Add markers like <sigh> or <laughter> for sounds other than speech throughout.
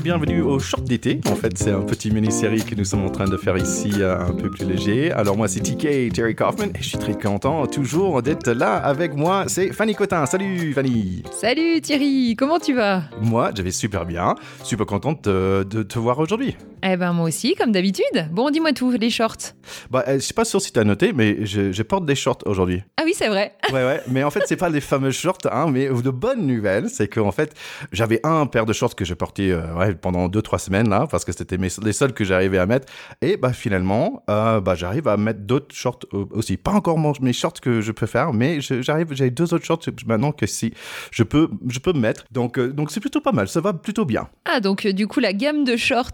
et bienvenue au Short d'été. En fait, c'est un petit mini-série que nous sommes en train de faire ici, euh, un peu plus léger. Alors moi, c'est TK, Terry Kaufman, et je suis très content toujours d'être là avec moi. C'est Fanny Cotin. Salut Fanny Salut Thierry, comment tu vas? Moi, je vais super bien. Super contente de, de te voir aujourd'hui. Eh ben moi aussi, comme d'habitude. Bon, dis-moi tout, les shorts. Bah, euh, je suis pas sûr si tu as noté, mais je, je porte des shorts aujourd'hui. Ah oui, c'est vrai. Ouais, ouais. Mais en fait, c'est pas les fameux shorts, hein, mais de bonnes nouvelles, c'est qu'en fait, j'avais un paire de shorts que je portais euh, ouais, pendant 2-3 semaines, là, parce que c'était mes- les seuls que j'arrivais à mettre. Et bah, finalement, euh, bah, j'arrive à mettre d'autres shorts euh, aussi. Pas encore mes shorts que je peux faire, mais j'arrive, j'ai deux autres shorts maintenant que si je peux, je peux me mettre. Donc, donc c'est plutôt pas mal. Ça va plutôt bien. Ah, donc du coup, la gamme de shorts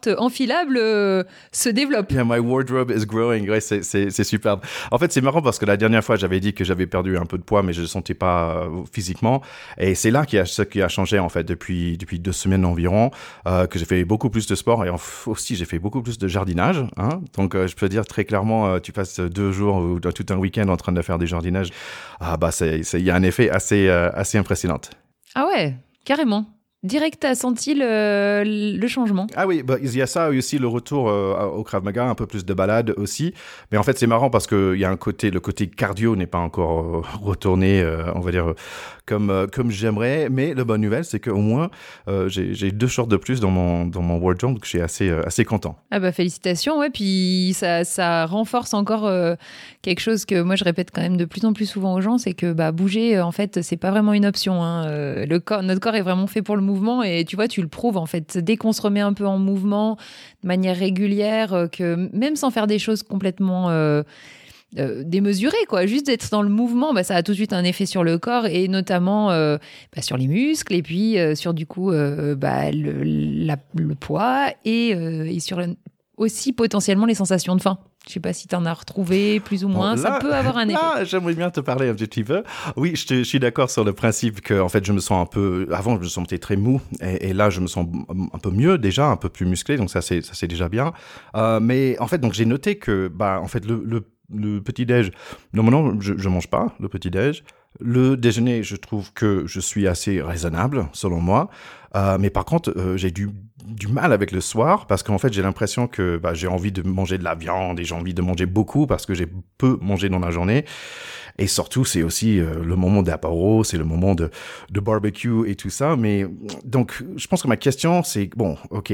euh, se développe. Yeah, my wardrobe is growing. Ouais, c'est, superbe. En fait, c'est marrant parce que la dernière fois, j'avais dit que j'avais perdu un peu de poids, mais je ne sentais pas euh, physiquement. Et c'est là qu'il y a ce qui a changé, en fait, depuis, depuis deux semaines environ, euh, que j'ai fait beaucoup plus de sport et aussi j'ai fait beaucoup plus de jardinage. Hein. Donc, euh, je peux dire très clairement, tu passes deux jours ou tout un week-end en train de faire des jardinages. Ah, bah, il y a un effet assez, assez impressionnant. Ah ouais, carrément. Direct, t'as senti le, le changement. Ah oui, bah, il y a ça aussi le retour euh, au Krav Maga, un peu plus de balade aussi. Mais en fait, c'est marrant parce qu'il y a un côté, le côté cardio n'est pas encore euh, retourné, euh, on va dire, comme, comme j'aimerais. Mais la bonne nouvelle, c'est qu'au moins, j'ai deux shorts de plus dans mon, dans mon wardrobe, donc je suis assez, assez content. Ah bah félicitations, ouais, puis ça, ça renforce encore quelque chose que moi je répète quand même de plus en plus souvent aux gens, c'est que bah, bouger, en fait, c'est pas vraiment une option. hein. Le corps, notre corps est vraiment fait pour le mouvement et tu vois, tu le prouves en fait. Dès qu'on se remet un peu en mouvement de manière régulière, euh, que même sans faire des choses complètement... euh, euh, démesurées, quoi. Juste d'être dans le mouvement, bah, ça a tout de suite un effet sur le corps et notamment bah, sur les muscles et puis sur du coup bah, le, le poids et, et sur aussi potentiellement les sensations de faim. Je sais pas si tu en as retrouvé plus ou moins, Bon, ça peut avoir un effet. Là, j'aimerais bien te parler un petit peu. Oui, je, te- je suis d'accord sur le principe que, en fait, je me sens un peu. Avant, je me sentais très mou, et, et là, je me sens un peu mieux déjà, un peu plus musclé, donc ça, c'est ça, c'est déjà bien. Euh, mais en fait, donc j'ai noté que, bah, en fait, le, le, le petit déj. Normalement, je, je mange pas le petit déj. Le déjeuner, je trouve que je suis assez raisonnable, selon moi. Euh, mais par contre, euh, j'ai du, du mal avec le soir parce qu'en fait, j'ai l'impression que bah, j'ai envie de manger de la viande et j'ai envie de manger beaucoup parce que j'ai peu mangé dans la journée. Et surtout, c'est aussi euh, le moment d'apéro, c'est le moment de, de barbecue et tout ça. Mais donc, je pense que ma question, c'est bon, ok.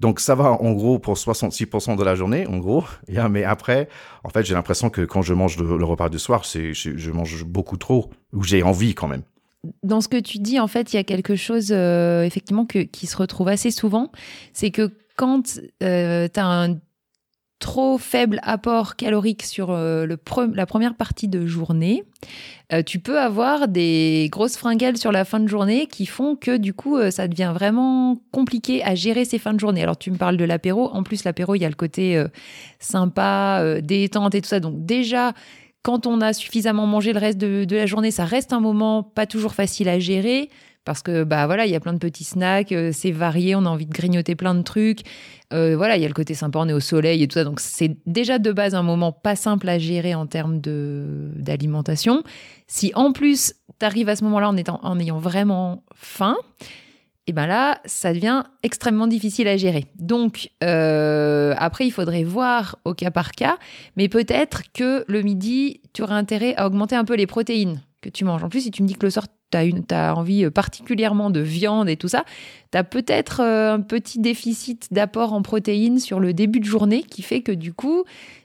Donc, ça va en gros pour 66% de la journée, en gros. <laughs> Mais après, en fait, j'ai l'impression que quand je mange le, repas du soir, c'est je mange beaucoup trop ou j'ai envie quand même. Dans ce que tu dis, en fait, il y a quelque chose euh, effectivement qui se retrouve assez souvent. C'est que quand tu as un trop faible apport calorique sur euh, le pre- la première partie de journée, euh, tu peux avoir des grosses fringales sur la fin de journée qui font que du coup, euh, ça devient vraiment compliqué à gérer ces fins de journée. Alors, tu me parles de l'apéro. En plus, l'apéro, il y a le côté euh, sympa, euh, détente et tout ça. Donc, déjà, quand on a suffisamment mangé le reste de, la journée, ça reste un moment pas toujours facile à gérer. Parce que bah voilà, il y a plein de petits snacks, euh, c'est varié, on a envie de grignoter plein de trucs. Euh, voilà, il y a le côté sympa, on est au soleil et tout ça. Donc c'est déjà de base un moment pas simple à gérer en termes de d'alimentation. Si en plus tu arrives à ce moment-là en étant en ayant vraiment faim, et ben là, ça devient extrêmement difficile à gérer. Donc euh, après, il faudrait voir au cas par cas, mais peut-être que le midi, tu aurais intérêt à augmenter un peu les protéines que tu manges. En plus, si tu me dis que le soir, tu as, envie particulièrement de viande et tout ça, tu as peut-être euh, un petit déficit d'apport en protéines sur le début de journée qui fait que du coup,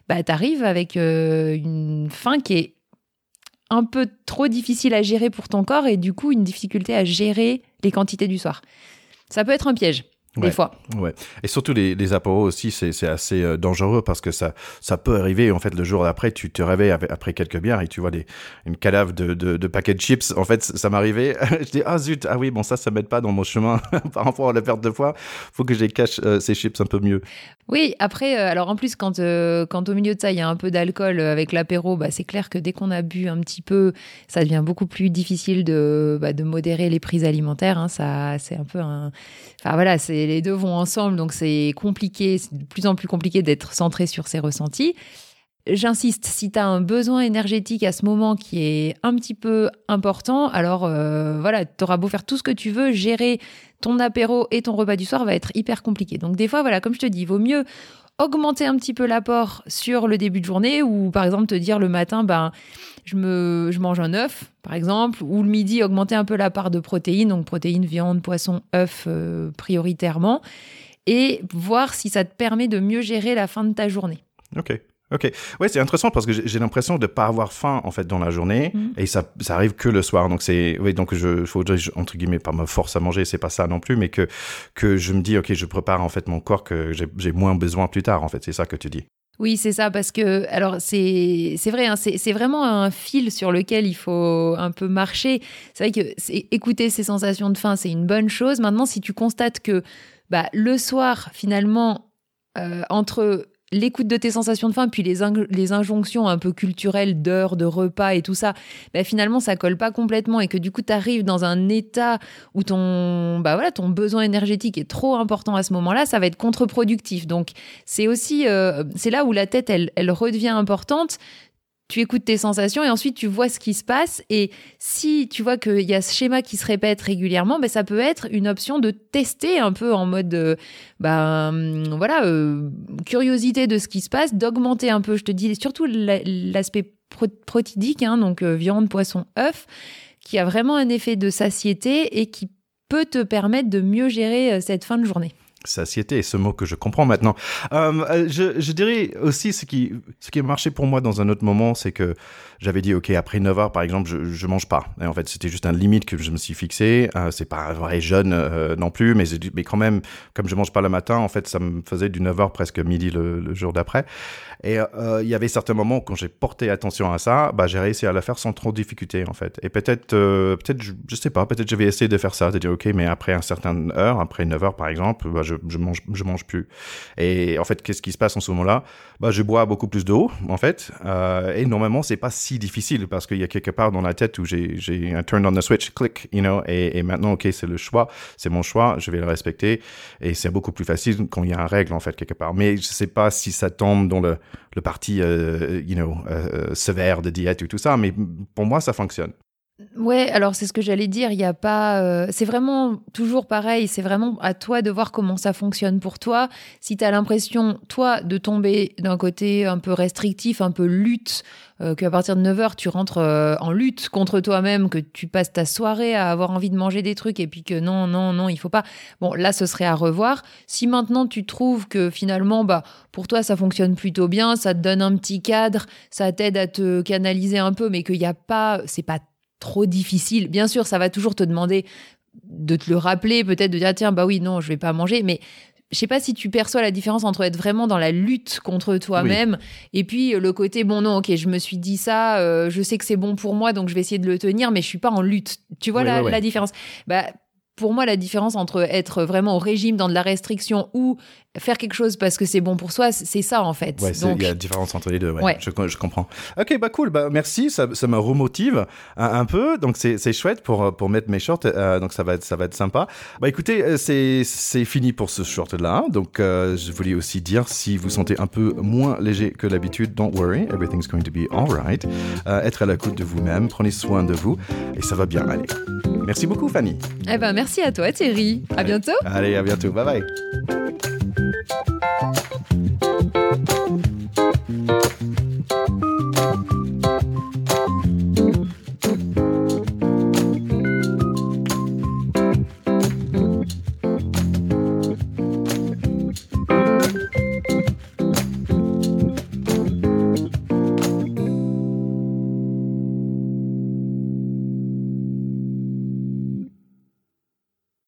bah, tu arrives avec euh, une faim qui est un peu trop difficile à gérer pour ton corps et du coup une difficulté à gérer les quantités du soir. Ça peut être un piège. Des Ouais. fois. Ouais. Et surtout les, les apéros aussi, c'est assez euh, dangereux parce que ça, ça peut arriver. En fait, le jour d'après, tu te réveilles avec- après quelques bières et tu vois des, une cadavre de, de, de paquets de chips. En fait, ça m'arrivait. <laughs> je dis, ah zut, ah oui, bon, ça, ça m'aide pas dans mon chemin <laughs> par rapport à la perte de poids. Faut que je les cache euh, ces chips un peu mieux. Oui, après, euh, alors en plus, quand, quand au milieu de ça, il y a un peu d'alcool avec l'apéro, bah, c'est clair que dès qu'on a bu un petit peu, ça devient beaucoup plus difficile de, bah, de modérer les prises alimentaires. hein. ça, c'est un peu un. Enfin voilà, c'est les deux vont ensemble, donc c'est compliqué, c'est de plus en plus compliqué d'être centré sur ses ressentis. J'insiste, si tu as un besoin énergétique à ce moment qui est un petit peu important, alors euh, voilà, tu auras beau faire tout ce que tu veux, gérer ton apéro et ton repas du soir va être hyper compliqué. Donc des fois, voilà, comme je te dis, il vaut mieux augmenter un petit peu l'apport sur le début de journée ou par exemple te dire le matin, ben, je, me, je mange un œuf, par exemple, ou le midi, augmenter un peu la part de protéines, donc protéines, viande, poisson, œufs euh, prioritairement, et voir si ça te permet de mieux gérer la fin de ta journée. Ok. Ok, ouais, c'est intéressant parce que j'ai l'impression de pas avoir faim en fait dans la journée Mhm. et ça, ça arrive que le soir. Donc c'est, oui, donc je, faudrait je- entre guillemets pas me force à manger, c'est pas ça non plus, mais que que je me dis ok, je prépare en fait mon corps que j'ai moins besoin plus tard en fait. C'est ça que tu dis. Oui, c'est ça, parce que, alors, c'est vrai, hein, c'est vraiment un fil sur lequel il faut un peu marcher. C'est vrai que écouter ces sensations de faim, c'est une bonne chose. Maintenant, si tu constates que bah, le soir, finalement, euh, entre l'écoute de tes sensations de faim, puis les, les injonctions un peu culturelles d'heures, de repas et tout ça, bah, finalement, ça colle pas complètement et que du coup, tu arrives dans un état où ton, bah, voilà, ton besoin énergétique est trop important à ce moment-là, ça va être contre-productif. Donc, c'est aussi, euh, c'est là où la tête, elle, elle redevient importante. Tu écoutes tes sensations et ensuite tu vois ce qui se passe. Et si tu vois qu'il y a ce schéma qui se répète régulièrement, ben, ça peut être une option de tester un peu en mode, euh, ben, voilà, euh, curiosité de ce qui se passe, d'augmenter un peu, je te dis, surtout la- l'aspect pro- protidique, hein, donc euh, viande, poisson, œuf, qui a vraiment un effet de satiété et qui peut te permettre de mieux gérer euh, cette fin de journée. Satiété, ce mot que je comprends maintenant. Euh, euh, je, dirais aussi ce qui, ce qui a marché pour moi dans un autre moment, c'est que j'avais dit, OK, après 9 heures, par exemple, je, je mange pas. Et en fait, c'était juste un limite que je me suis fixé. Euh, c'est pas un vrai jeûne euh, non plus, mais, mais quand même, comme je mange pas le matin, en fait, ça me faisait du 9 heures presque midi le, jour d'après. Et il y avait certains moments où, quand j'ai porté attention à ça, bah, j'ai réussi à le faire sans trop de difficulté, en fait. Et peut-être, peut-être, je, je sais pas, peut-être je vais essayer de faire ça, de dire, OK, mais après un certain heure, après 9 heures, par exemple, bah, je, je mange, je mange plus. Et en fait, qu'est-ce qui se passe en ce moment-là? Bah, je bois beaucoup plus d'eau, en fait. Euh, et normalement, c'est pas si difficile parce qu'il y a quelque part dans la tête où j'ai, un turn on the switch, click, you know, et, maintenant, OK, c'est le choix, c'est mon choix, je vais le respecter. Et c'est beaucoup plus facile quand il y a un règle, en fait, quelque part. Mais je sais pas si ça tombe dans le, le parti, euh, you know, euh, sévère de diète ou tout ça, mais pour moi, ça fonctionne. Ouais, alors c'est ce que j'allais dire. Il y a pas, euh, c'est vraiment toujours pareil. C'est vraiment à toi de voir comment ça fonctionne pour toi. Si tu as l'impression, toi, de tomber d'un côté un peu restrictif, un peu lutte, euh, qu'à partir de 9h, tu rentres euh, en lutte contre toi-même, que tu passes ta soirée à avoir envie de manger des trucs et puis que non, non, non, il faut pas. Bon, là, ce serait à revoir. Si maintenant tu trouves que finalement, bah, pour toi, ça fonctionne plutôt bien, ça te donne un petit cadre, ça t'aide à te canaliser un peu, mais qu'il n'y a pas, c'est pas trop difficile. Bien sûr, ça va toujours te demander de te le rappeler, peut-être de dire tiens bah oui non je vais pas manger, mais je sais pas si tu perçois la différence entre être vraiment dans la lutte contre toi-même et puis euh, le côté bon non ok je me suis dit ça, euh, je sais que c'est bon pour moi donc je vais essayer de le tenir mais je suis pas en lutte. Tu vois la, la différence? Bah pour moi, la différence entre être vraiment au régime dans de la restriction ou faire quelque chose parce que c'est bon pour soi, c'est ça en fait. Ouais, Donc, il y a une différence entre les deux. Ouais, Ouais. Je, je comprends. Ok, bah cool. Bah merci, ça, ça me remotive un, un peu. Donc c'est chouette pour pour mettre mes shorts. euh, donc ça va être ça va être sympa. Bah écoutez, euh, c'est c'est fini pour ce short là. Donc euh, je voulais aussi dire si vous sentez un peu moins léger que d'habitude, don't worry, everything's going to be alright. Euh, être à l'écoute de vous-même, prenez soin de vous et ça va bien aller. Merci beaucoup, Fanny. eh ben merci à toi Thierry. À Allez. bientôt. Allez, à bientôt. Bye bye.